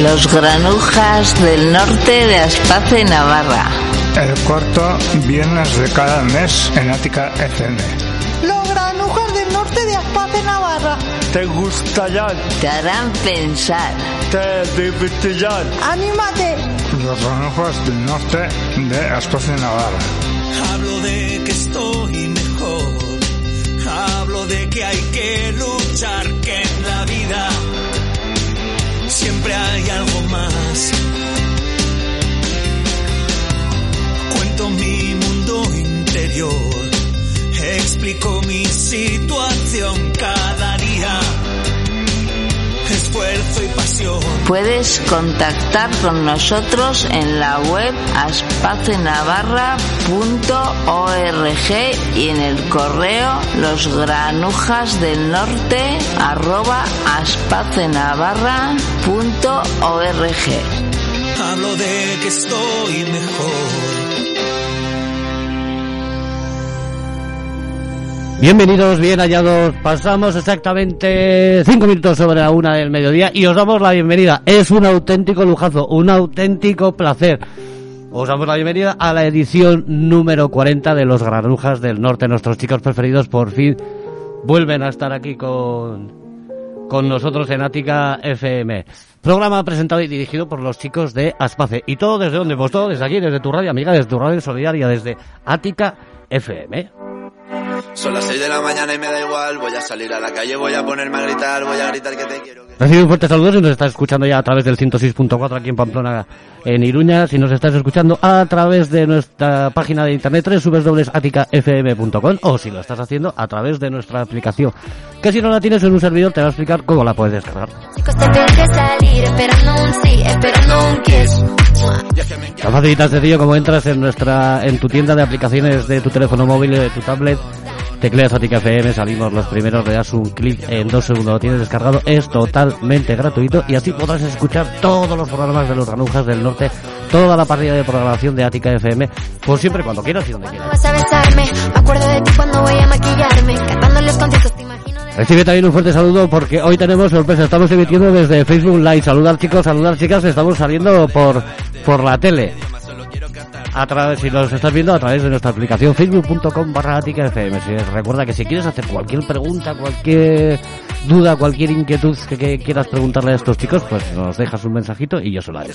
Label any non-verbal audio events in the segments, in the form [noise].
Los granujas del norte de Aspace, Navarra. El cuarto viernes de cada mes en Ática FM. Los granujas del norte de Aspace, Navarra. ¿Te gustará? Te harán pensar. ¿Te divertirán? ¡Anímate! Los granujas del norte de Aspace, Navarra. Hablo de que estoy mejor. Hablo de que hay que luchar, que en la vida siempre hay algo más. Cuento mi mundo interior, explico mi situación cada día. Esfuerzo y pasión. Puedes contactar con nosotros en la web aspacenavarra.org y en el correo losgranujas del norte arroba aspacenavarra.org. Hablo de que estoy mejor. Bienvenidos, bien hallados. Pasamos exactamente cinco minutos sobre la una del mediodía y os damos la bienvenida. Es un auténtico lujazo, un auténtico placer. Os damos la bienvenida a la edición número 40 de Los Granujas del Norte. Nuestros chicos preferidos por fin vuelven a estar aquí con, con nosotros en Ática FM. Programa presentado y dirigido por los chicos de Aspace. ¿Y todo desde dónde? Pues todo desde aquí, desde tu radio amiga, desde tu radio solidaria, desde Ática FM. Son las 6 de la mañana y me da igual. Voy a salir a la calle, voy a ponerme a gritar, voy a gritar que te quiero. que- Recibe un fuerte saludo si nos estás escuchando ya a través del 106.4 aquí en Pamplona, en Iruña. Si nos estás escuchando a través de nuestra página de internet www.aticafm.com o si lo estás haciendo a través de nuestra aplicación. Que si no la tienes en un servidor te va a explicar cómo la puedes descargar. Tan fácil y tan sencillo como entras en nuestra, en tu tienda de aplicaciones de tu teléfono móvil o de tu tablet, tecleas Atica FM, salimos los primeros, le das un clic en dos segundos, lo tienes descargado, es totalmente gratuito y así podrás escuchar todos los programas de los granujas del norte, toda la parrilla de programación de Ática FM, por siempre, cuando quieras y donde quieras. Recibe también un fuerte saludo porque hoy tenemos sorpresa. Estamos emitiendo desde Facebook Live. Saludar chicos, saludar chicas. Estamos saliendo por, por la tele. A través, si nos estás viendo a través de nuestra aplicación facebook.com barra FM. Si- recuerda que si quieres hacer cualquier pregunta, cualquier duda, cualquier inquietud que, quieras preguntarle a estos chicos, pues nos dejas un mensajito y yo se lo haré.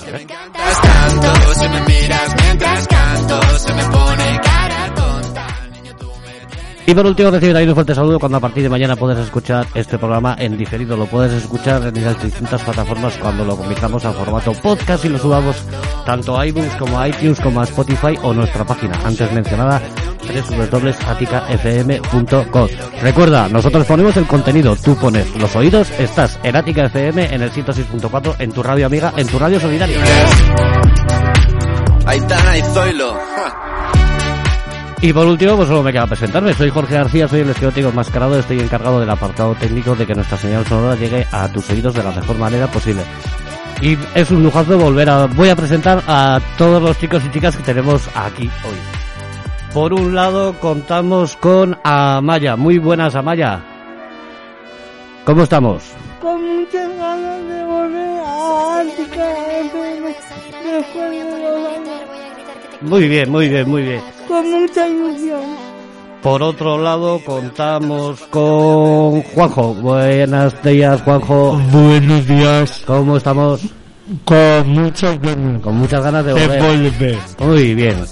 Y por último, recibe también un fuerte saludo cuando a partir de mañana puedes escuchar este programa en diferido. Lo puedes escuchar en las distintas plataformas cuando lo convirtamos a formato podcast y lo subamos tanto a iBooks como a iTunes como a Spotify o nuestra página antes mencionada www.aticafm.com. Recuerda, nosotros ponemos el contenido, tú pones los oídos, estás en Ática FM en el 106.4 en tu radio amiga, en tu radio solidaria. Y Zoilo. Y por último, pues solo me queda presentarme. Soy Jorge García, soy el esquelético enmascarado. Estoy encargado del apartado técnico de que nuestra señal sonora llegue a tus oídos de la mejor manera posible. Y es un lujazo volver a... Voy a presentar a todos los chicos y chicas que tenemos aquí hoy. Por un lado, contamos con Amaya. Muy buenas, Amaya. ¿Cómo estamos? Con muchas ganas de volver a Ática FM después de dos años. Muy bien, muy bien, muy bien. Con mucha ilusión. Por otro lado, contamos con Juanjo. Buenos días, Juanjo. Buenos días. ¿Cómo estamos? Con muchas ganas Con muchas ganas de de volver. volver. Muy bien.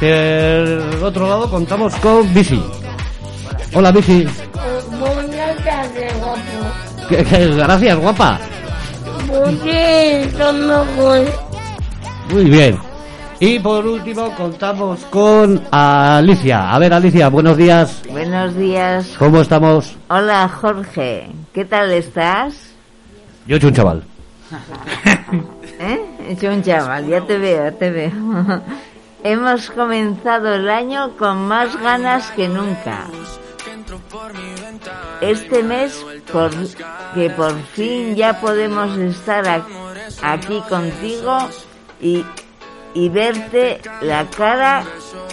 Por otro lado, contamos con Bici. Hola, Bici. Buenas tardes, guapo. ¿Qué- qué- Gracias, guapa. ¿Por qué son mejor? Muy bien. Y por último contamos con Alicia. A ver, Alicia, buenos días. Buenos días. ¿Cómo estamos? Hola, Jorge. ¿Qué tal estás? Yo soy un chaval. [laughs] ¿Eh? Hecho un chaval, ya te veo, te veo. [laughs] Hemos comenzado el año con más ganas que nunca. Este mes, por, que por fin ya podemos estar aquí contigo y, y verte la cara,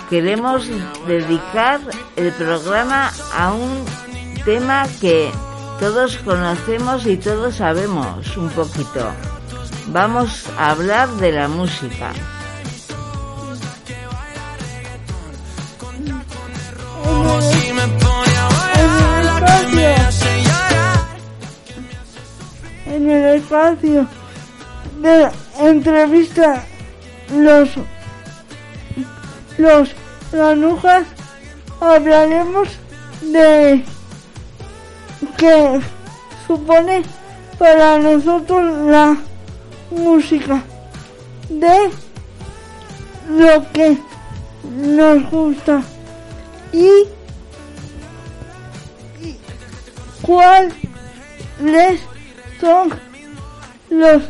queremos dedicar el programa a un tema que todos conocemos y todos sabemos un poquito. Vamos a hablar de la música. En el espacio de la entrevista, los los granujas hablaremos de qué supone para nosotros la música, de lo que nos gusta y cuáles son los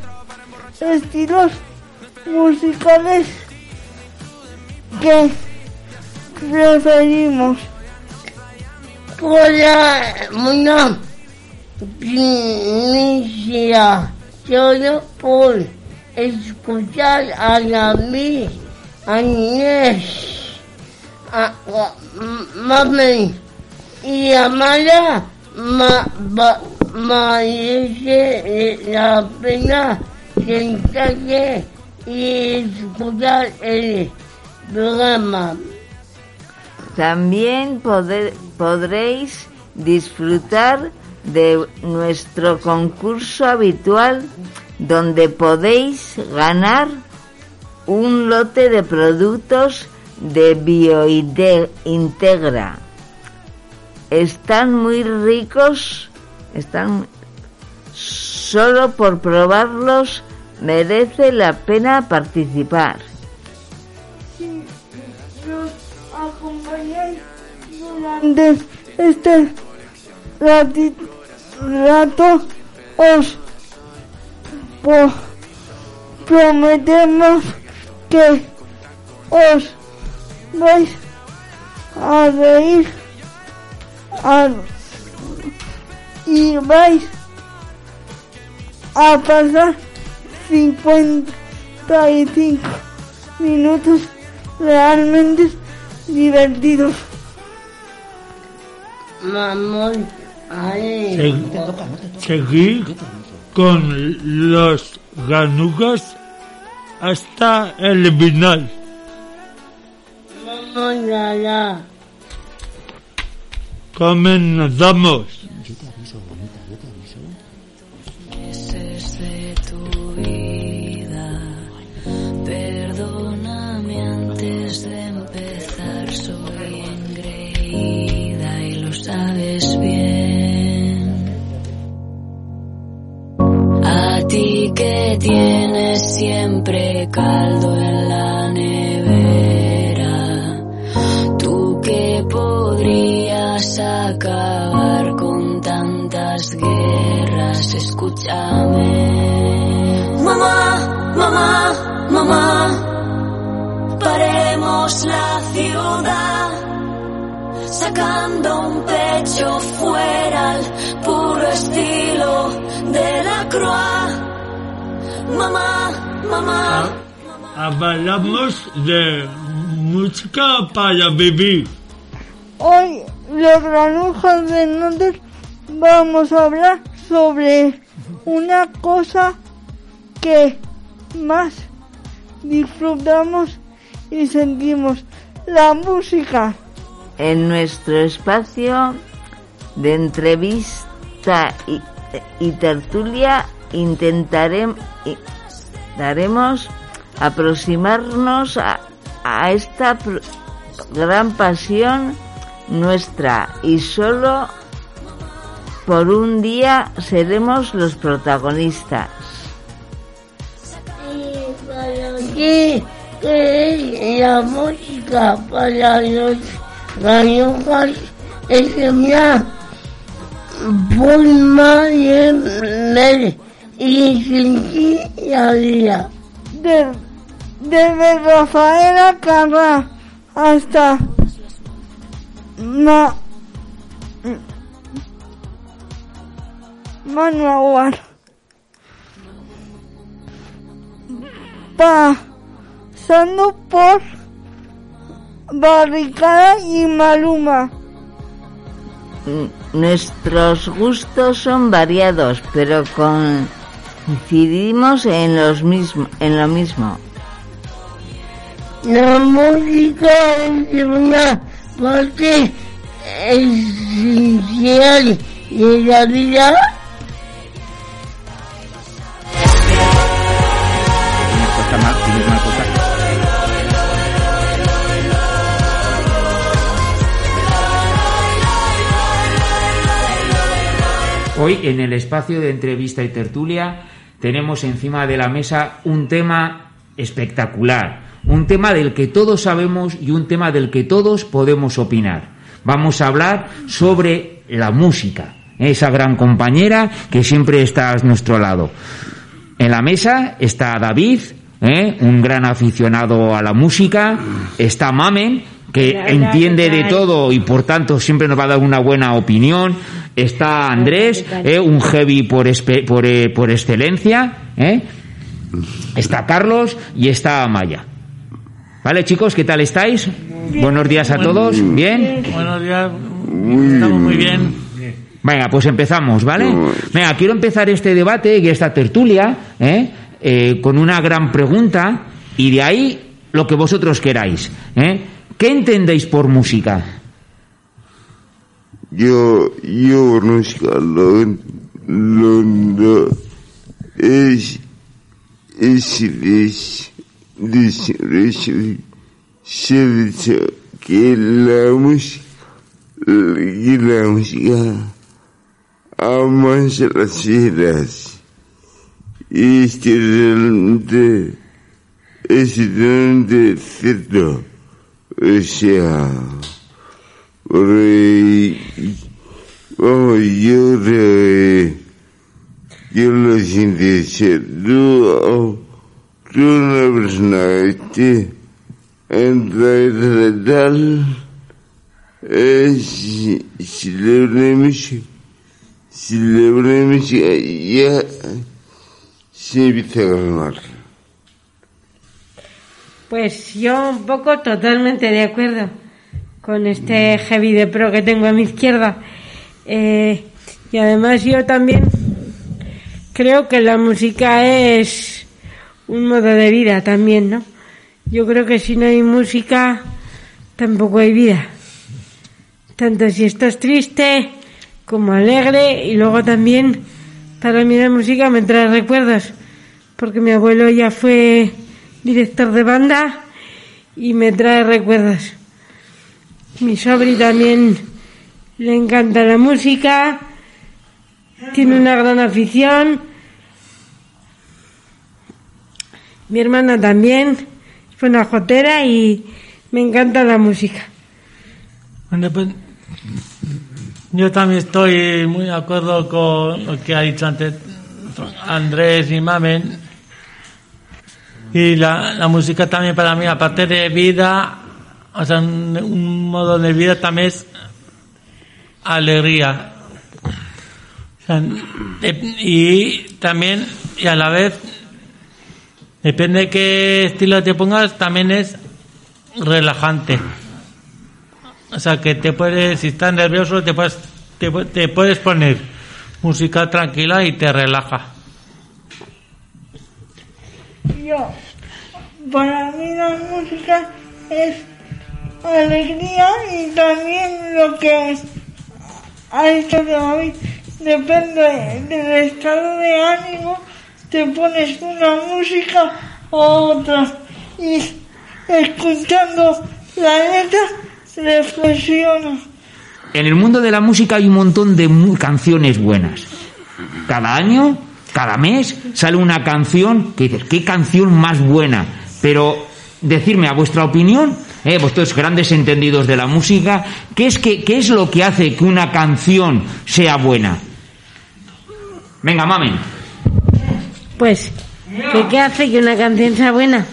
estilos musicales que preferimos. Bueno, inicia solo por escuchar a la Agnés, a, a Mami y Amara, ma, ma, merece la pena sentarse y escuchar el programa. También podréis disfrutar de nuestro concurso habitual donde podéis ganar un lote de productos de Biointegra. Están muy ricos, están solo por probarlos merece la pena participar. Si nos acompañáis durante este rato, os prometemos que os vais a reír a- y vais a pasar 55 minutos realmente divertidos. Vamos a Se- seguir con los ganugas hasta el final. Vamos allá. Comenzamos. Sabes bien. A ti que tienes siempre caldo en la nevera, tú que podrías acabar con tantas guerras, escúchame. Mamá, mamá, mamá, paremos la ciudad, sacando un pecho fuera al puro estilo de la croix. Mamá, mamá. Hablamos de música para vivir. Hoy los granujas de Notes vamos a hablar sobre una cosa que más disfrutamos y sentimos, la música. En nuestro espacio de entrevista y, tertulia intentaremos aproximarnos a, a esta gran pasión nuestra y solo por un día seremos los protagonistas. Y para que es la música para los gallegos es una forma de ver y sentir vida. De- desde Rafaela Carrá hasta Ma, Manuel pasando por Barricada y Maluma. Nuestros gustos son variados, pero coincidimos en, los mismo, en lo mismo. La música es una parte esencial de la vida Hoy en el espacio de entrevista y tertulia tenemos encima de la mesa un tema espectacular, un tema del que todos sabemos y un tema del que todos podemos opinar. Vamos a hablar sobre la música, esa gran compañera que siempre está a nuestro lado. En la mesa está David, ¿eh? un gran aficionado a la música, está Mamen, que entiende ¿qué de todo y por tanto siempre nos va a dar una buena opinión. Está Andrés. ¿eh? un heavy por, por, eh, por excelencia. ¿eh? Está Carlos y está Amaya. ¿Vale, chicos? ¿Qué tal estáis? Buenos días a todos. ¿Bien? Buenos días, estamos muy bien. Venga, pues empezamos, ¿vale? Venga, quiero empezar este debate y esta tertulia ¿eh? Eh, con una gran pregunta y de ahí lo que vosotros queráis. ¿eh? ¿Qué entendéis por música? Yo, yo música lo, lo, lo es, es, es, es, es, dice que la música, la música amas las y es realmente es realmente cierto. O sea, porque, vamos, yo creo que lo siento ser tú, tú una persona que esté entre tal, es, si le ponemos, si le ponemos, ya se empieza a calmar. Pues yo un poco totalmente de acuerdo con este heavy de pro que tengo a mi izquierda. Eh, y además yo también creo que la música es un modo de vida también, ¿no? Yo creo que si no hay música tampoco hay vida. Tanto si estás triste como alegre y luego también para mí la música me trae recuerdos porque mi abuelo ya fue director de banda y me trae recuerdos. Mi sobri también le encanta la música, tiene una gran afición. Mi hermana también fue una jotera y me encanta la música. Bueno, pues, yo también estoy muy de acuerdo con lo que ha dicho antes Andrés y Mamen. Y la, la música también para mí, aparte de vida, o sea, un, un modo de vida también es alegría. Y también, y a la vez, depende de qué estilo te pongas, también es relajante. O sea, que te puedes, si estás nervioso, te puedes, te, te puedes poner música tranquila y te relaja. Para mí la música es alegría y también lo que ha dicho David, depende del estado de ánimo, te pones una música o otra y escuchando la letra reflexionas. En el mundo de la música hay un montón de canciones buenas. Cada año, cada mes, sale una canción que dices, qué canción más buena. Pero decirme a vuestra opinión, eh, vosotros grandes entendidos de la música, ¿qué es, que, qué es lo que hace que una canción sea buena? Venga, mamen. Pues, ¿qué, qué hace que una canción sea buena?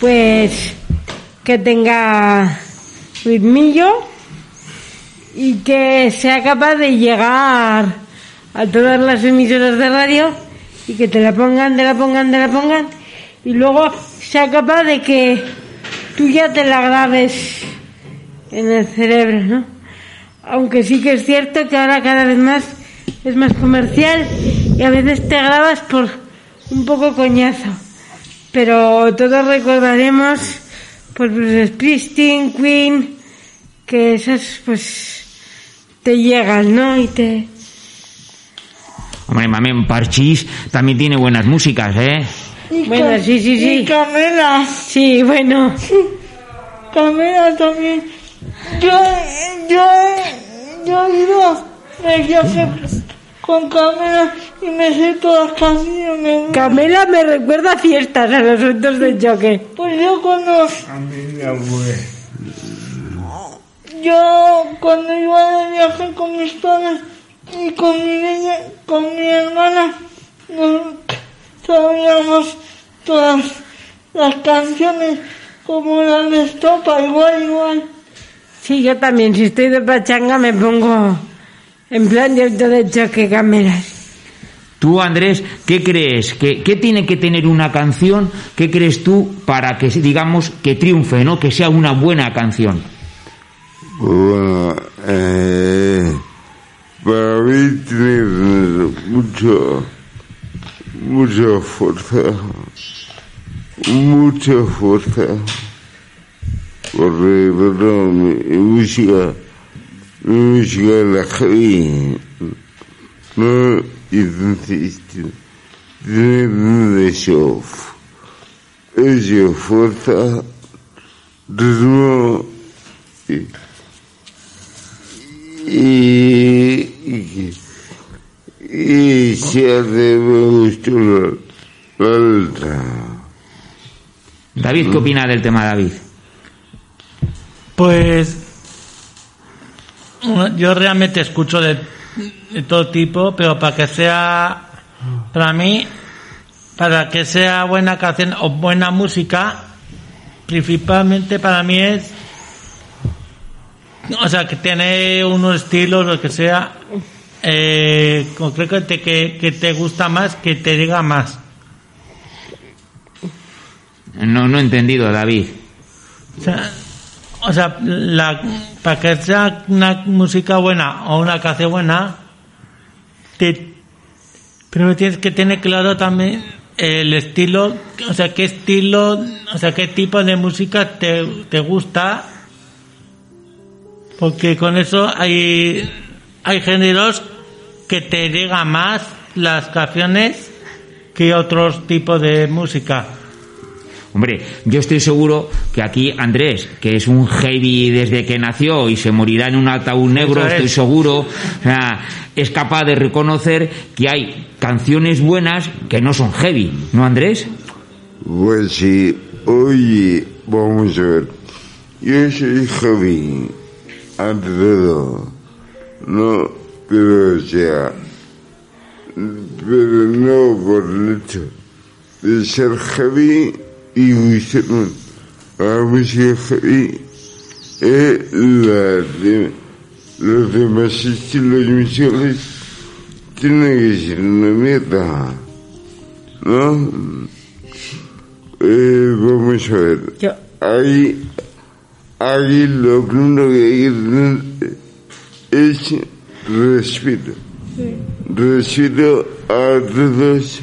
Pues que tenga ritmillo y que sea capaz de llegar a todas las emisoras de radio y que te la pongan, te la pongan, te la pongan y luego sea capaz de que tú ya te la grabes en el cerebro, ¿no? Aunque sí que es cierto que ahora cada vez más es más comercial y a veces te grabas por un poco coñazo. Pero todos recordaremos pues Bruce Springsteen, Queen, que esas pues te llegan, ¿no? Y te... Hombre, mamen, Parchís también tiene buenas músicas, ¿eh? Y Bueno, sí, sí, sí. Y Camela. Sí, bueno. Camela también. Yo, yo, yo he ido de viaje con Camela y me sé todas las canciones. Camela me recuerda a fiestas, a los eventos de choque. Pues yo cuando... Yo cuando iba de viaje con mis padres y con mi niña, con mi hermana, nos sabíamos todas las canciones como las de Estopa, igual, igual. Sí, yo también, si estoy de pachanga me pongo en plan de auto de choque Camelas. Tú, Andrés, ¿qué crees? ¿Qué, qué tiene que tener una canción? ¿Qué crees tú para que, digamos, que triunfe, ¿no? Que sea una buena canción. Bueno, eh, para mí tiene mucho, mucha fuerza, mucha fuerza, porque bueno, mi, mi música, mi música la heavy, no, y entonces tiene de show, es fuerza, ritmo, y, y, y, y se letra. David, ¿qué opina del tema, David? Pues yo realmente escucho de, de todo tipo, pero para que sea, para mí, para que sea buena canción o buena música, principalmente para mí es, o sea, que tiene unos estilos, lo que sea, eh, concretamente que, que te gusta más, que te diga más. No, no he entendido, David. O sea, o sea, la, para que sea una música buena o una canción buena, te, pero tienes que tener claro también el estilo, o sea, qué estilo, o sea, qué tipo de música te, te gusta, porque con eso hay, hay géneros que te digan más las canciones que otros tipos de música. Hombre, yo estoy seguro que aquí Andrés, que es un heavy desde que nació y se morirá en un ataúd negro, es. estoy seguro, o sea, es capaz de reconocer que hay canciones buenas que no son heavy, ¿no, Andrés? Pues sí, oye, vamos a ver. Yo soy heavy, ante todo. No, pero o sea, pero no por el hecho de ser heavy y gustarme la música heavy. Es la de, los demás estilos musicales tienen que ser una mierda. ¿No? Eh, vamos a ver. Ahí, ahí lo primero que hay es respeto. Respeto a todos,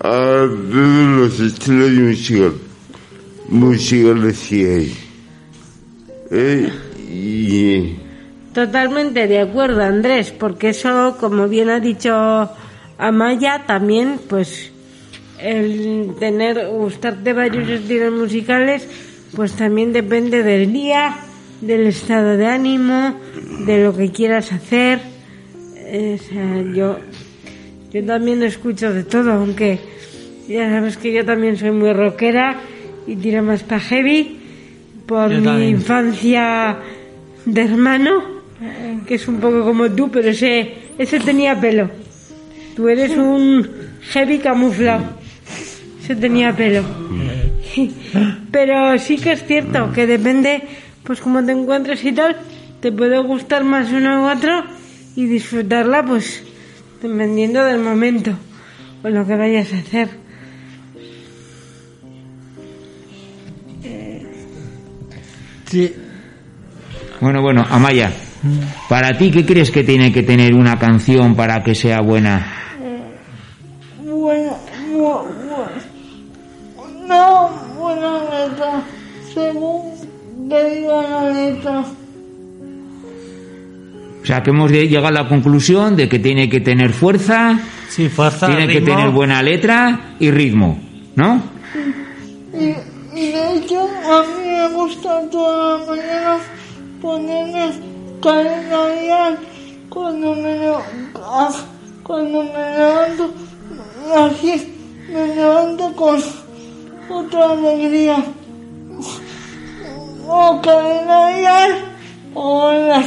a todos los estilos musicales, musicales que hay. Eh, y, Totalmente de acuerdo, Andrés, porque eso, como bien ha dicho Amaya, también, pues, el tener, gustarte varios estilos musicales, pues también depende del día, del estado de ánimo, de lo que quieras hacer. Eh, o sea, yo, yo también escucho de todo, aunque ya sabes que yo también soy muy rockera y tira más para heavy por Yo mi también. infancia de hermano, que es un poco como tú, pero ese, ese tenía pelo. Tú eres un heavy camuflado. Ese tenía pelo. Pero sí que es cierto que depende, pues cómo te encuentres y tal, te puede gustar más uno u otro y disfrutarla, pues dependiendo del momento o lo que vayas a hacer. Sí. Bueno, bueno, Amaya, para ti, ¿qué crees que tiene que tener una canción para que sea buena? Letra, según que diga la letra. O sea, que hemos llegado a la conclusión de que tiene que tener fuerza, Sí, fuerza, tiene que ritmo. tener buena letra y ritmo, ¿no? Y, y de hecho, a mí me gusta todas las mañanas ponerme cadena dial cuando me, ah, cuando me levanto, así me levanto con otra alegría. O cadena dial, o la,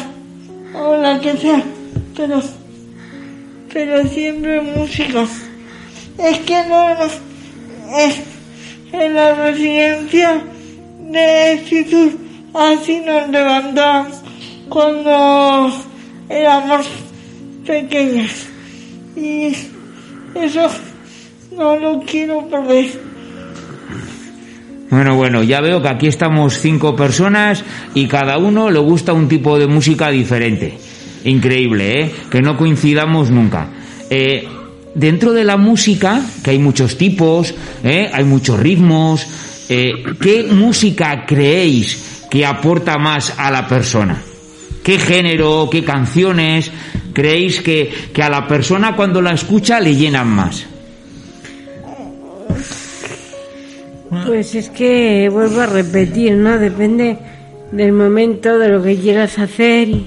o la que sea, pero, pero siempre música. Es que no, es, en la residencia de Jesús así nos levantaban cuando éramos pequeñas y eso no lo quiero perder. Bueno, bueno, ya veo que aquí estamos cinco personas y cada uno le gusta un tipo de música diferente. Increíble, ¿eh? Que no coincidamos nunca. Eh, dentro de la música, que hay muchos tipos, ¿eh? hay muchos ritmos, eh, ¿qué música creéis que aporta más a la persona? ¿Qué género, qué canciones creéis que, que a la persona cuando la escucha le llenan más? Pues es que vuelvo a repetir, ¿no? Depende del momento, de lo que quieras hacer y,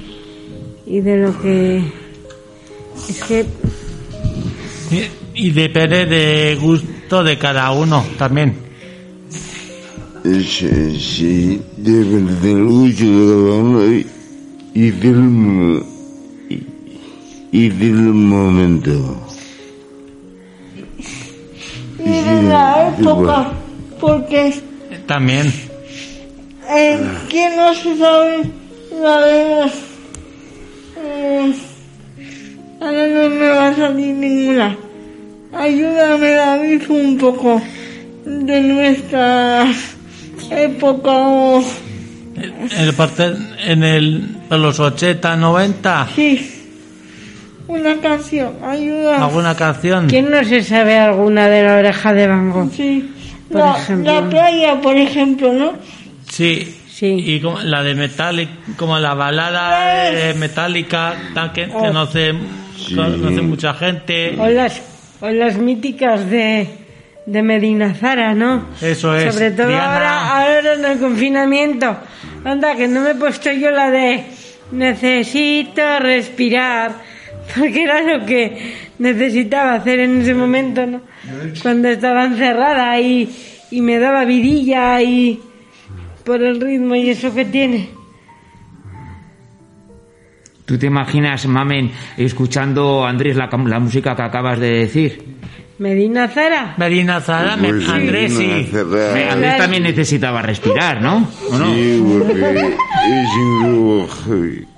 y de lo que... Es que Y, y depende de gusto de cada uno también. Sí, sí, depende del gusto de cada uno y, y del, y del momento. Y de la época, porque También. eh, ¿quién no se sabe la de... Eh, ahora no me va a salir ninguna. Ayúdame David un poco de nuestra época o... En, el parte, en el, en los 80, 90, Sí, una canción, ayuda. alguna canción. ¿Quién no se sabe alguna de la oreja de Van Gogh? Sí, Por la, ejemplo. la playa, por ejemplo, ¿no? Sí. Y como la de Metallica, como la balada de Metallica, tan que, que no hace, conoce mucha gente. O las, o las míticas de, de Medina Zara, ¿no? Eso es. Sobre todo Diana. ahora, ahora en el confinamiento. Anda, que no me he puesto yo la de necesito respirar, porque era lo que necesitaba hacer en ese momento, ¿no? Cuando estaba encerrada y, y me daba vidilla y por el ritmo y eso que tiene. ¿Tú te imaginas, Mamen, escuchando, Andrés, la, la música que acabas de decir? Medina Zara. Medina Zara, me- sí, Andrés sí. Zara. Andrés también necesitaba respirar, ¿no? ¿O no? Sí, porque es un.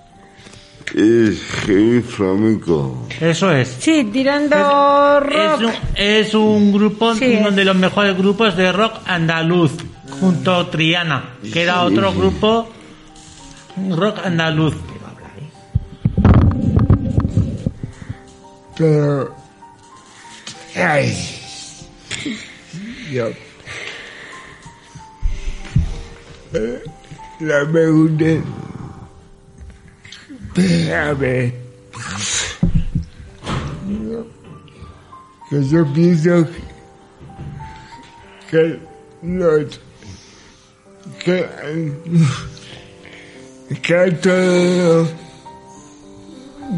Es heavy flamenco. Eso es. Sí, tirando rock. Es un, es un grupo, Sí. uno de los mejores grupos de rock andaluz, junto a Triana, que era otro sí. grupo rock andaluz. Pero. Ay. Yo. Eh, La pregunta. Espérame. Que yo pienso que los que que todo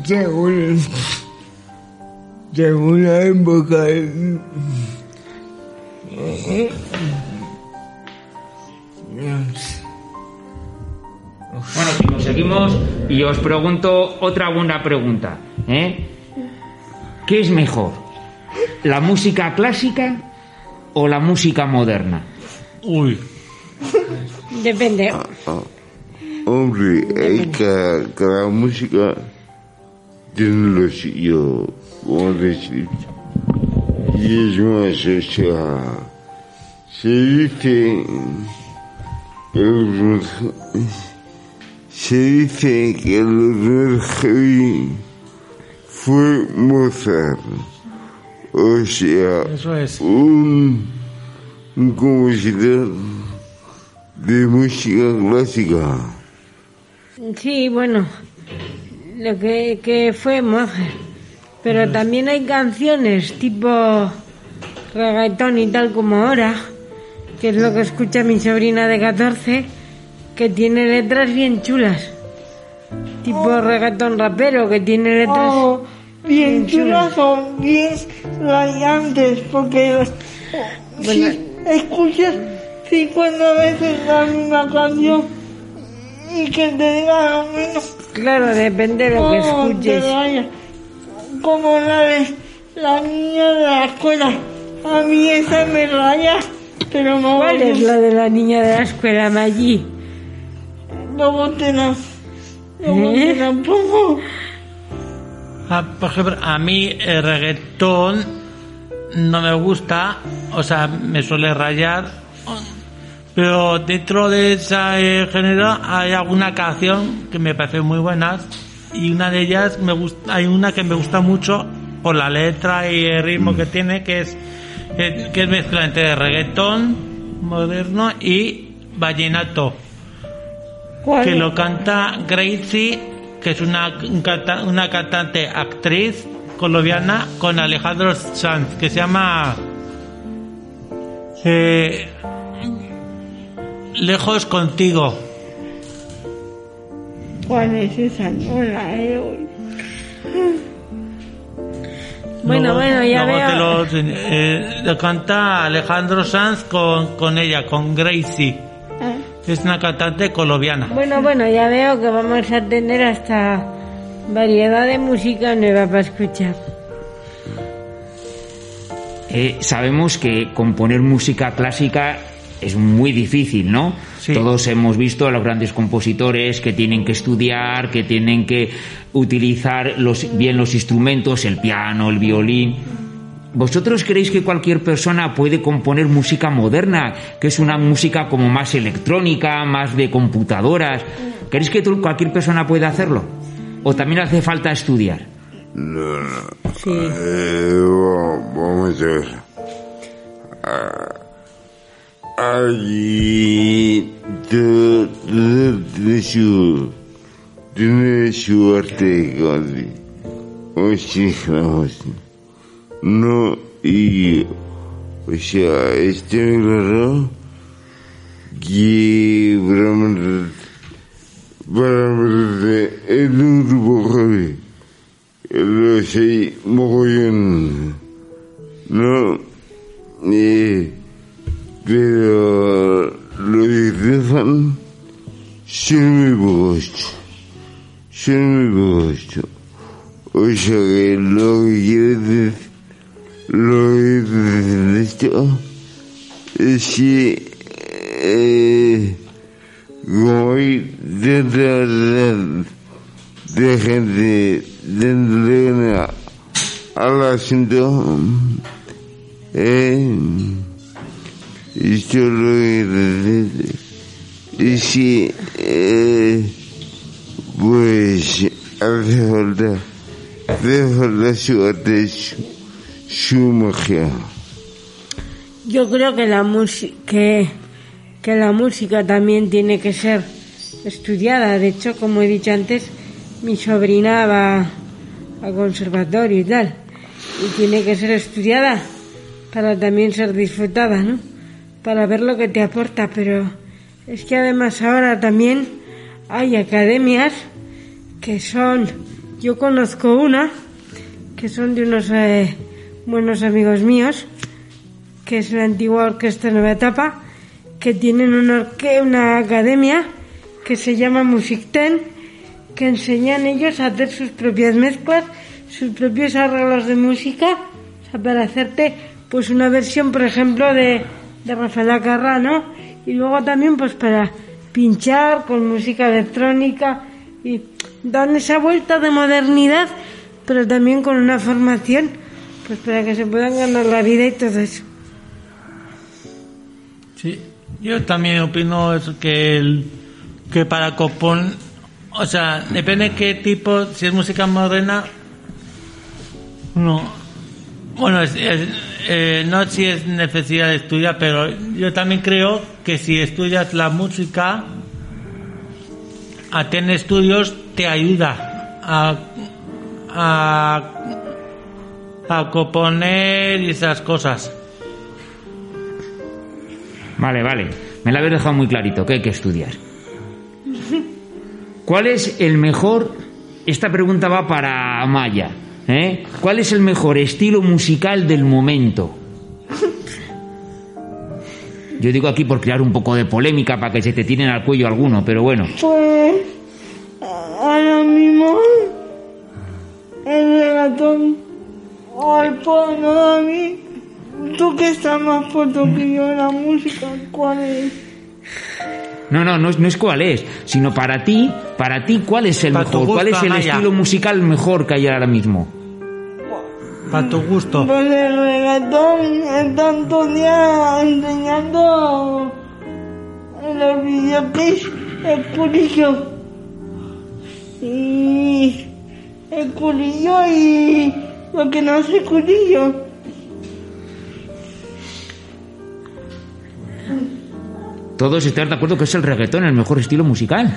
según según la época Bueno, chicos, seguimos y os pregunto otra buena pregunta. ¿eh? ¿Qué es mejor? ¿La música clásica o la música moderna? Uy. Depende. Hombre, hay cada, cada música tiene lo suyo, como decir. Y es más, o sea, se dice, el- se dice que el heavy fue Mozart. O sea, Eso es. un, un compositor de música clásica. Sí, bueno, lo que, que fue Mozart. Pero también hay canciones tipo reggaetón y tal como ahora, que es lo que escucha mi sobrina de 14, que tiene letras bien chulas. Tipo reggaetón rapero, que tiene letras Oh, bien chulas o bien rayantes, porque si escuchas 50 veces la misma canción y que te diga lo menos. Claro, depende de lo que ¿cómo te escuches. Como la de la niña de la escuela. A mí esa me raya, pero no ¿Cuál es la de la niña de la escuela, Maggi? Luego ¿Eh? Ah, por ejemplo, a mí el reggaetón no me gusta, o sea, me suele rayar, pero dentro de ese género hay alguna canción que me parece muy buenas y una de ellas me gusta, hay una que me gusta mucho por la letra y el ritmo que tiene, que es eh, que es mezcla entre reggaetón moderno y vallenato ¿Cuál? que lo canta Gracie, que es una, una cantante actriz colombiana con Alejandro Sanz, que se llama eh, Lejos contigo. ¿Cuál es esa? No la he oído. Bueno, bueno, ya luego veo. te lo, eh, lo canta Alejandro Sanz con, con ella, con Gracie. Ah. Es una cantante colombiana. Bueno, bueno, ya veo que vamos a tener hasta variedad de música nueva para escuchar. Eh, sabemos que componer música clásica es muy difícil, ¿no? Todos hemos visto a los grandes compositores que tienen que estudiar, que tienen que utilizar los, bien los instrumentos, el piano, el violín. ¿Vosotros creéis que cualquier persona puede componer música moderna, que es una música como más electrónica, más de computadoras? ¿Creéis que cualquier persona puede hacerlo? ¿O también hace falta estudiar? No, no. Eh, va- vamos a ver. Ah, Allí todo, todo tiene su, tiene su arte, casi. O si vamos. No, y, o sea, este claro que para mí, para mí, es un grupo joven lo sé mogollón, ¿no? Eh, pero asunto eh, esto lo que decir es que eh, pues hace falta hace falta su, su magia Yo creo que la música que, que la música también tiene que ser estudiada. De hecho, como he dicho antes, mi sobrina va al conservatorio y tal. Y tiene que ser estudiada para también ser disfrutada, ¿no? Para ver lo que te aporta. Pero es que además ahora también hay academias que son, yo conozco una, que son de unos eh, buenos amigos míos, que es la antigua Orquesta Nueva Etapa, que tienen una, una academia que se llama Music Ten, que enseñan ellos a hacer sus propias mezclas, sus propios arreglos de música, o sea, para hacerte pues una versión, por ejemplo, de, de Rafael Acarrá, ¿no? Y luego también pues para pinchar con música electrónica y dan esa vuelta de modernidad, pero también con una formación, pues para que se puedan ganar la vida y todo eso. Sí, yo también opino eso, que el, que para compon, o sea, depende qué tipo, si es música moderna, no, bueno, es- eh, no si es necesidad de estudiar, pero yo también creo que si estudias la música, a tener estudios te ayuda a, a, a componer y esas cosas. Vale, vale. Me la habéis dejado muy clarito, que hay que estudiar. ¿Cuál es el mejor... Esta pregunta va para Maya. ¿Eh? ¿Cuál es el mejor estilo musical del momento? Yo digo aquí por crear un poco de polémica para que se te tiren al cuello alguno, pero bueno. Pues ahora mismo el regatón o el porno David, tú que estás más puesto que yo en la música, ¿cuál es? No, no, no es, no es cuál es, sino para ti, para ti, ¿cuál es el Para mejor? ¿Cuál es el estilo musical mejor que hay ahora mismo? Para tu gusto. Pues el regatón están todo el día enseñando en los videoclips el curillo. Y el curillo y lo que no hace curillo. Todos están de acuerdo que es el reggaetón el mejor estilo musical.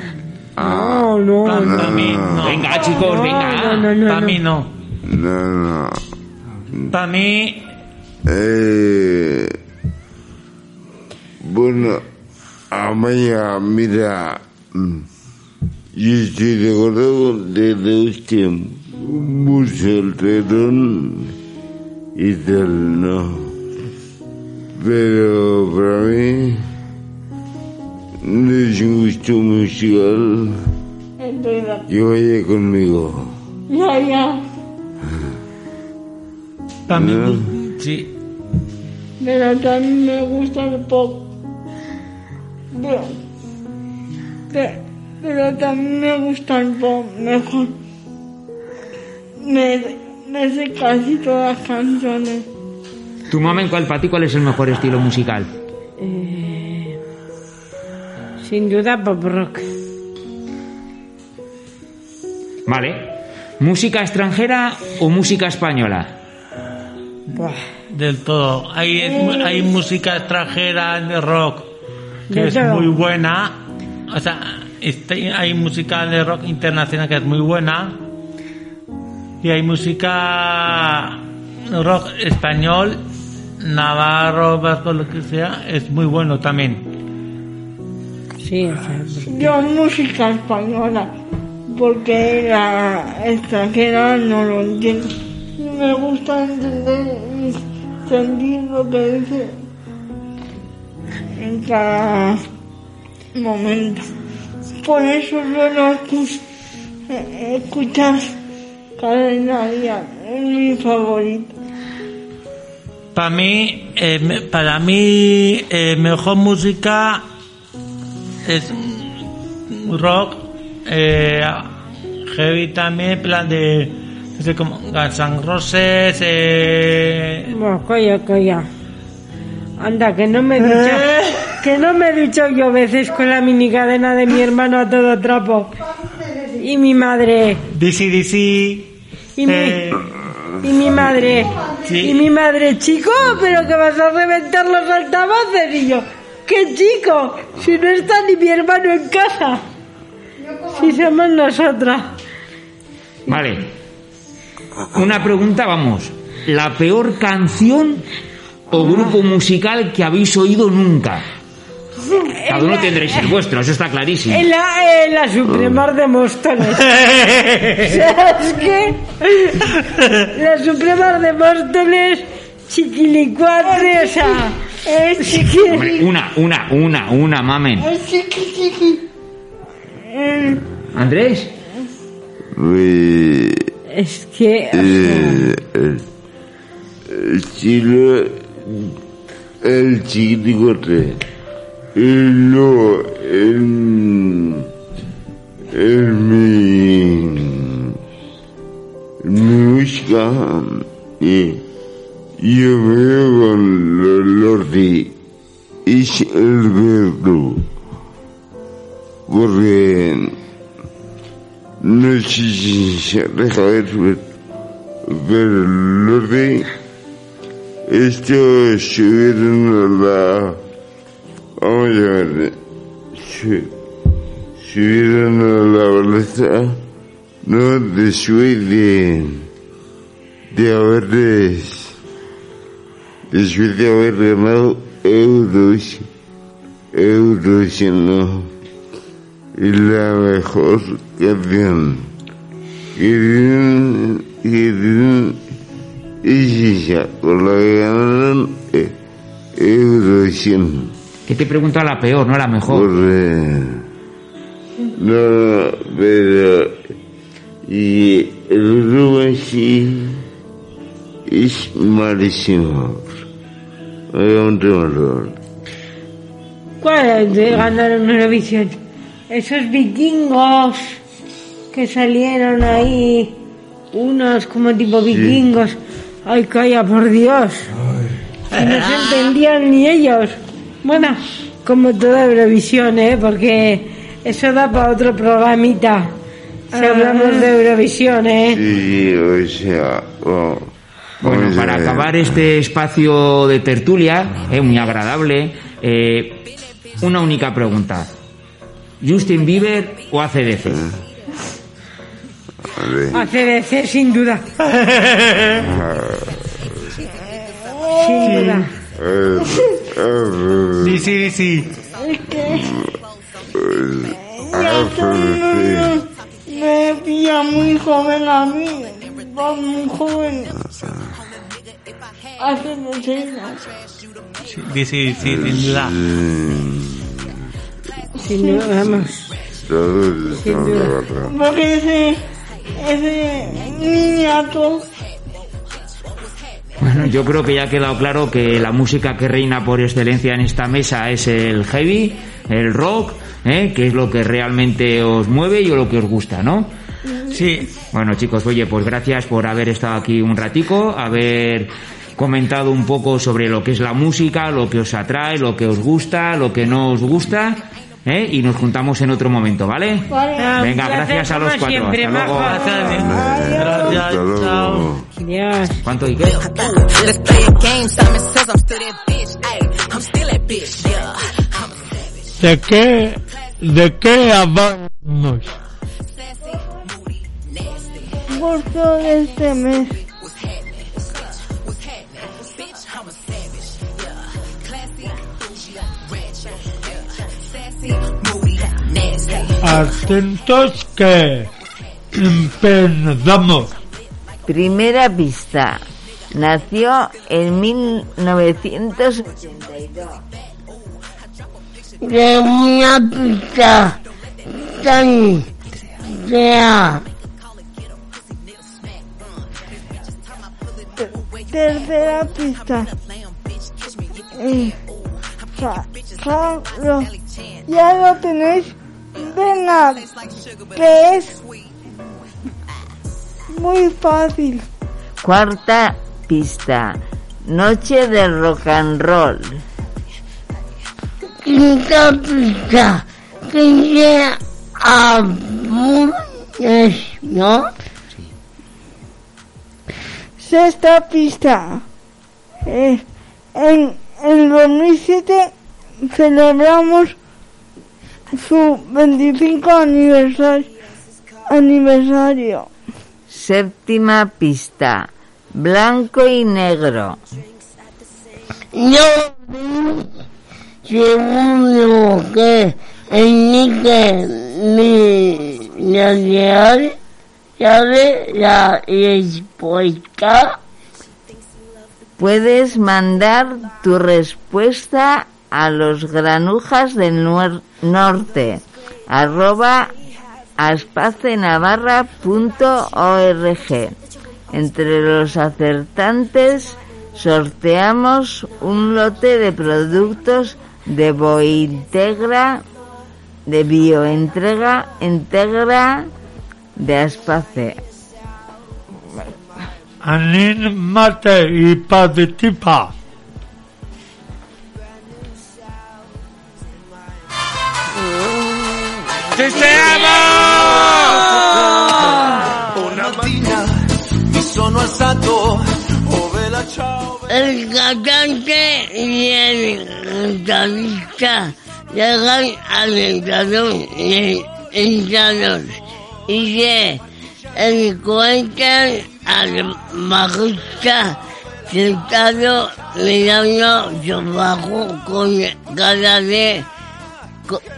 No, no, Para mí no. Venga, chicos, venga. Para mí no. No, no. Para mí, Eh, bueno, Amaya, mira, yo estoy de acuerdo de que usted mucho el reggaetón y tal, no. Pero para mí no es un gusto musical que vaya conmigo. Ya, ya. Mí, No. sí. Pero también me gusta el pop. Pero, pero, pero también me gusta el pop mejor. Me, me sé casi todas las canciones. Tu mamá, ¿cuál, para ti, cuál es el mejor estilo musical? Eh, sin duda pop rock. Vale. ¿Música extranjera o música española? Del todo. Hay, hay música extranjera de rock que De es todo. muy buena. O sea, este- hay música de rock internacional que es muy buena. Y hay música rock español, navarro, vasco, lo que sea, es muy bueno también. Sí, Yo música española, porque la extranjera no lo entiendo. Me gusta entender y sentir lo que dice en cada momento. Por eso suelo escu- escuchar Cadena Día, es mi favorito. Para mí, eh, para mí, eh, mejor música es rock, eh, heavy también, plan de, sé, como Guns N' Roses, eh, Bueno, calla. Anda, que no me he dicho, que no me he dicho yo veces con la mini cadena de mi hermano a todo trapo. Y mi madre, DC DC, y mi, eh, y mi madre, Sí. y mi madre, chico, pero que vas a reventar los altavoces. Y yo, ¿qué chico? Si no está ni mi hermano en casa. Si somos nosotras. Vale. Una pregunta, vamos. ¿La peor canción o grupo musical que habéis oído nunca? Cada uno tendréis el vuestro, eso está clarísimo. En la, en la Supremar de Móstoles. [laughs] ¿Sabes qué? La Supremar de Móstoles, Chiquilicuatre, o sea, Es chiqui. Hombre, una, una, una, una, mamen. Es chiqui, chiqui. Andrés. Eh, Es que... eh, el, el chilo, el chiquiticote, el lo, el, el mi, mi música, y yo veo con Lordi, es el verbo, porque no sé si se deja ver, pero los de estos subieron a la vamos a ver su- subieron a la balanza no después de de haberles después de haber ganado euros euros no y la mejor que tienen es esa, con la que ganaron eh, Eurovisión. ¿Qué te pregunta la peor, no la mejor? Por, eh, no, pero y el grupo en sí es malísimo. Oiga, un tema raro. ¿Cuál de ganaron Eurovisión? Esos vikingos que salieron ahí, unos como tipo vikingos. Ay, calla, por Dios. Y no se entendían ni ellos. Bueno, como toda Eurovisión, ¿eh? Porque eso da para otro programita. Si hablamos de Eurovisión, ¿eh? Sí, o sea, oh, Bueno, para acabar este espacio de tertulia, eh, muy agradable, eh, una única pregunta. ¿Justin Bieber o ACDC? ACDC, sin duda. [laughs] Sin duda. Sí, sí, sí. es que ya son me pilla muy joven a mí. Va muy joven. Hace muchos años. Sí, sí, sí, sin duda. Sin duda, vamos. Sin duda. Porque ese, ese niñato Bueno, yo creo que ya ha quedado claro que la música que reina por excelencia en esta mesa es el heavy, el rock, ¿eh? que es lo que realmente os mueve y lo que os gusta, ¿no? Sí. Bueno, chicos, oye, pues gracias por haber estado aquí un ratico, haber comentado un poco sobre lo que es la música, lo que os atrae, lo que os gusta, lo que no os gusta, ¿eh? y nos juntamos en otro momento, ¿vale? Ah, Venga, gracias a los cuatro. siempre, Hasta luego. Hasta luego. Adiós. ¿Cuánto y qué? ¿De qué, de qué hablamos? por todo este mes. Atentos que empezamos. Primera pista. Nació en 1982. De una pista tan fea. Tercera pista. Eh, ya lo tenéis. Venga, que es muy fácil. Cuarta pista. Noche de rock and roll. Quinta pista. Que a ¿no? Sexta pista. Eh, en el 2007 celebramos su 25 aniversario. aniversario. Séptima pista. Blanco y negro. Yo seguro que el níquel mi nacional sabe la respuesta. Puedes mandar tu respuesta a los granujas del norte arroba aspacenavarra.org. Entre los acertantes sorteamos un lote de productos de Bointegra, de bioentrega integra de Aspace. Anímate y participa. Ci siamo! Una mattina mi sono alzato, vela ciao. El cantante y el guitarrista llegan al entrador del entrador y se encuentran bajista sentado mirando su bajo con cara de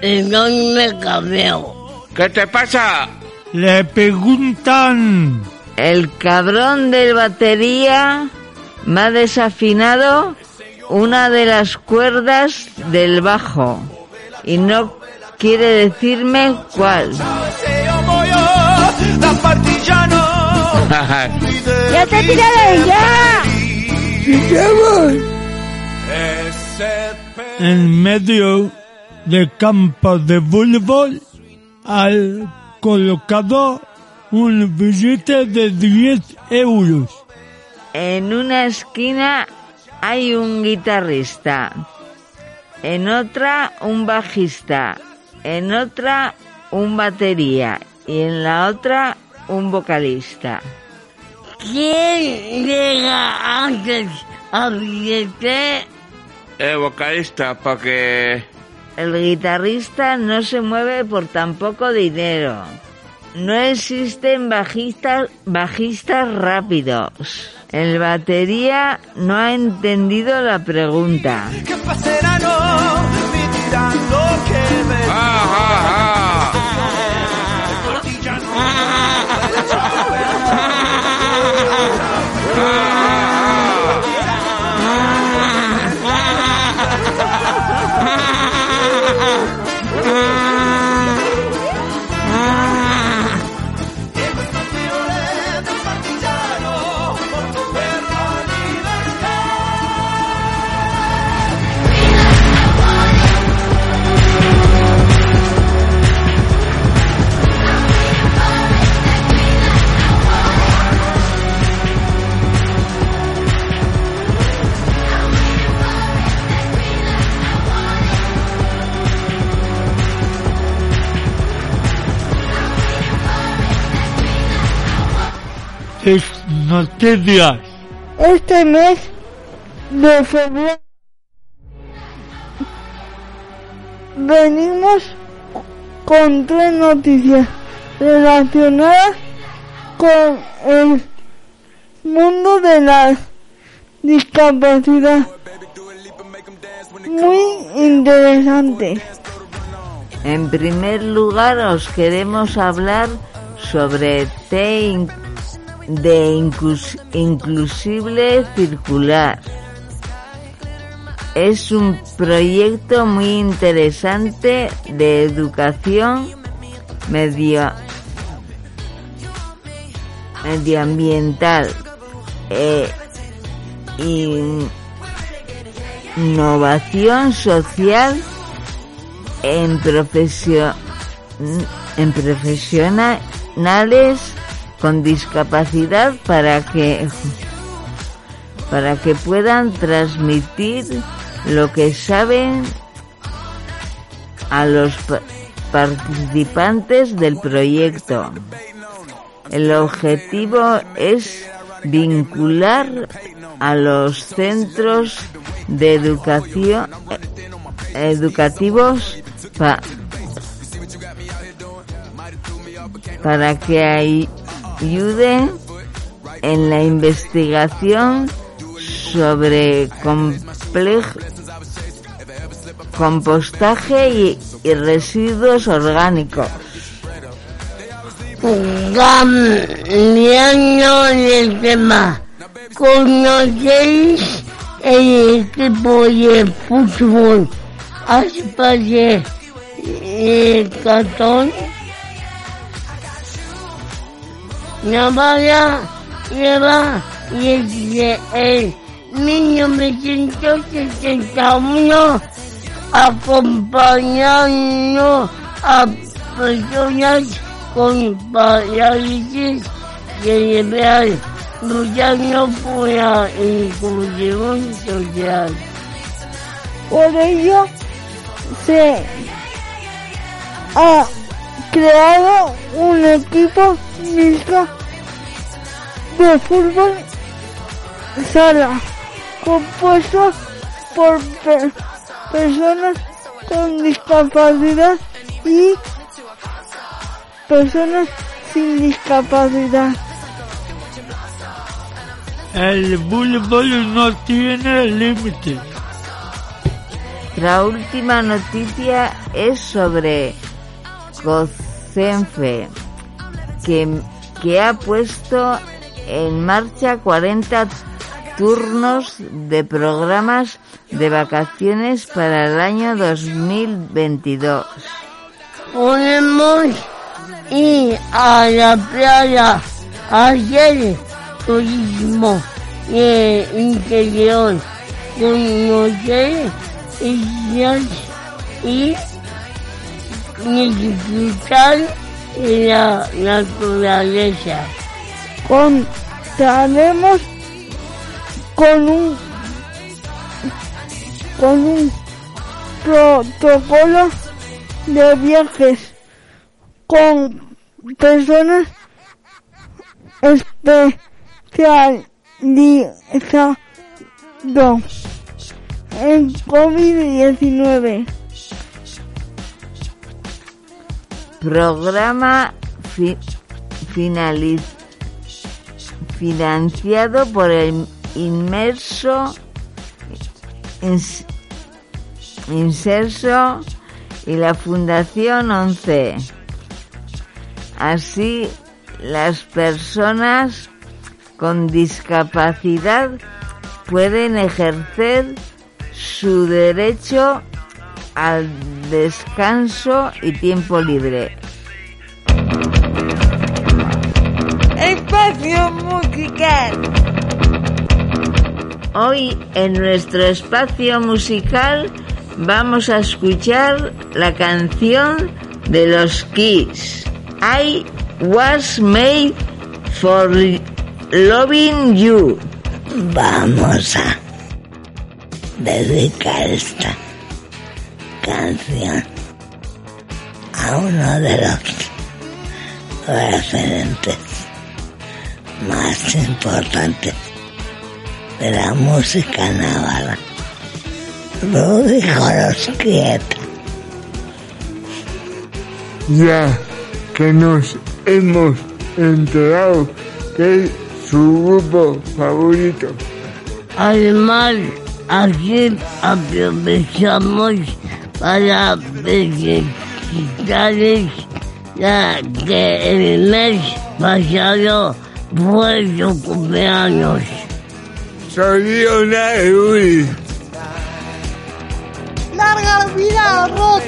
enorme cabello. ¿Qué te pasa? Le preguntan. El cabrón del batería me ha desafinado una de las cuerdas del bajo y no quiere decirme cuál. ¡Ya te he tirado ya! En medio del campo de voleibol, al colocado un billete de 10 euros. En una esquina hay un guitarrista, en otra un bajista, en otra un batería y en la otra un vocalista. ¿Quién llega antes al billete? Eh, vocalista, porque... El guitarrista no se mueve por tan poco dinero. No existen bajistas, bajistas rápidos. El batería no ha entendido la pregunta. Bello. Ah, ah, Es noticias. Este mes de febrero venimos con tres noticias relacionadas con el mundo de la discapacidad. Muy interesante. En primer lugar, os queremos hablar sobre T in- de inclus- inclusible circular. Es un proyecto muy interesante de educación medio, medioambiental e in- innovación social en profesio- en profesionales con discapacidad para que para que puedan transmitir lo que saben a los pa- participantes del proyecto. El objetivo es vincular a los centros de educación educativos pa- para que ay- ayuden en la investigación sobre complejo compostaje y, residuos orgánicos. Cambiando de tema, conocéis el equipo de fútbol Aspaye y Catón. Navarra lleva desde el 1971 acompañando a personas con parálisis cerebral luchando por la inclusión social. Por ello se ha creado un equipo mixto de fútbol sala compuesto por pe- personas con discapacidad y personas sin discapacidad. El fútbol no tiene límites. La última noticia es sobre COCENFE, que, que ha puesto en marcha 40 turnos de programas de vacaciones para el año 2022. Podemos ir a la playa, hacer turismo y el interior, conocer islas y disfrutar de la naturaleza. Contaremos con un con un protocolo de viajes con personas especializadas en COVID-19. Programa financiado por el inmerso Ins- Inserso y la Fundación 11. Así, las personas con discapacidad pueden ejercer su derecho al descanso y tiempo libre. Espacio musical. Hoy en nuestro espacio musical vamos a escuchar la canción de los Kiss. I was made for loving you. Vamos a dedicar esta canción a uno de los referentes más importantes de la música navarra, Rudy Jorosquieta. Ya que nos hemos enterado que es su grupo favorito. Además, aquí aprovechamos para felicitarles ya que el mes pasado fue su cumpleaños. Soy una Rudy. Larga vida, rock.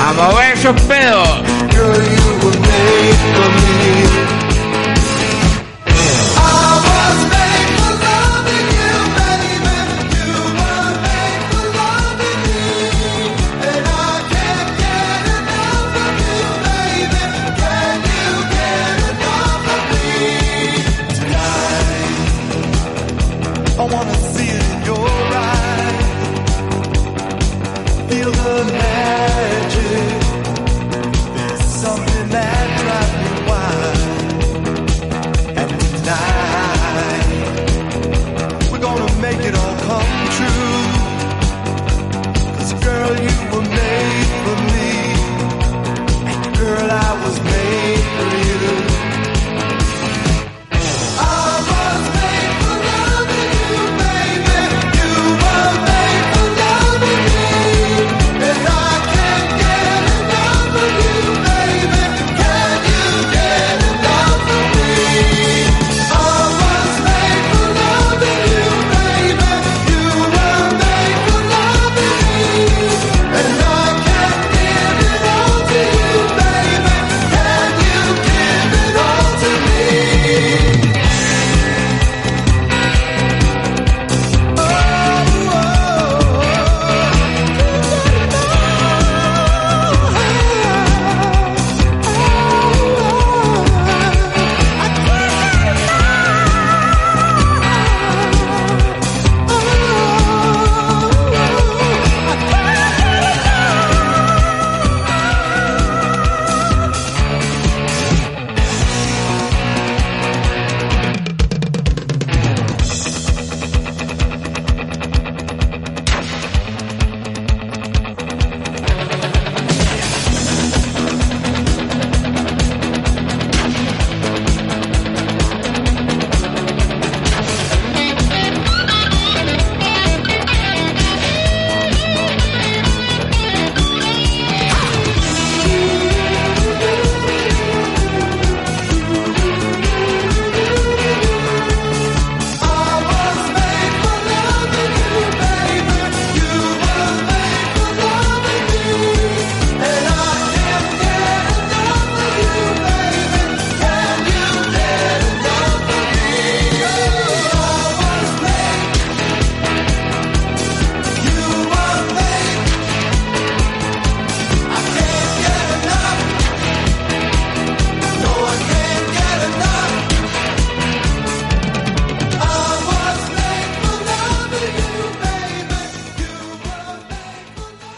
¡A mover esos pedos!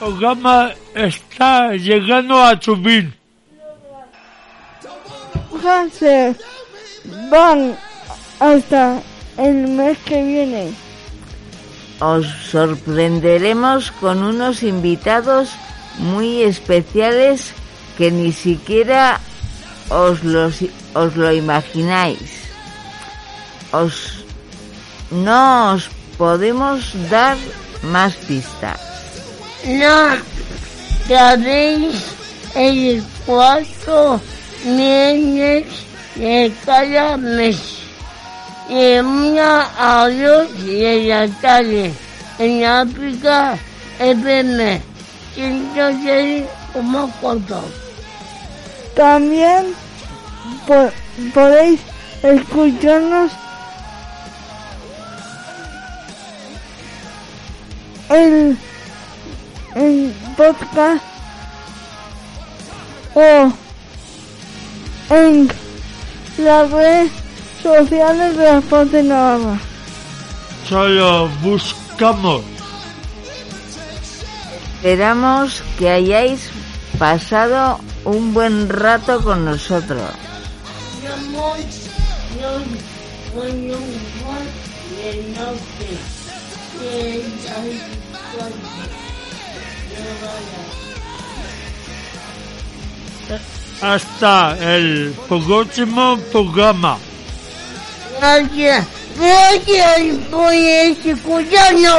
Programa está llegando a su fin. se van hasta el mes que viene. Os sorprenderemos con unos invitados muy especiales que ni siquiera os, los, os lo imagináis. Os, no os podemos dar más pistas. No sabéis el cuarto meses de cada mes. Y una a dos de la tarde en África FM 106,4. También po- podéis escucharnos en, en podcast o en las redes sociales de la Ponte Navarra. Solo buscamos. Esperamos que hayáis pasado un buen rato con nosotros. Hasta el próximo programa. Gracias, gracias por escucharnos.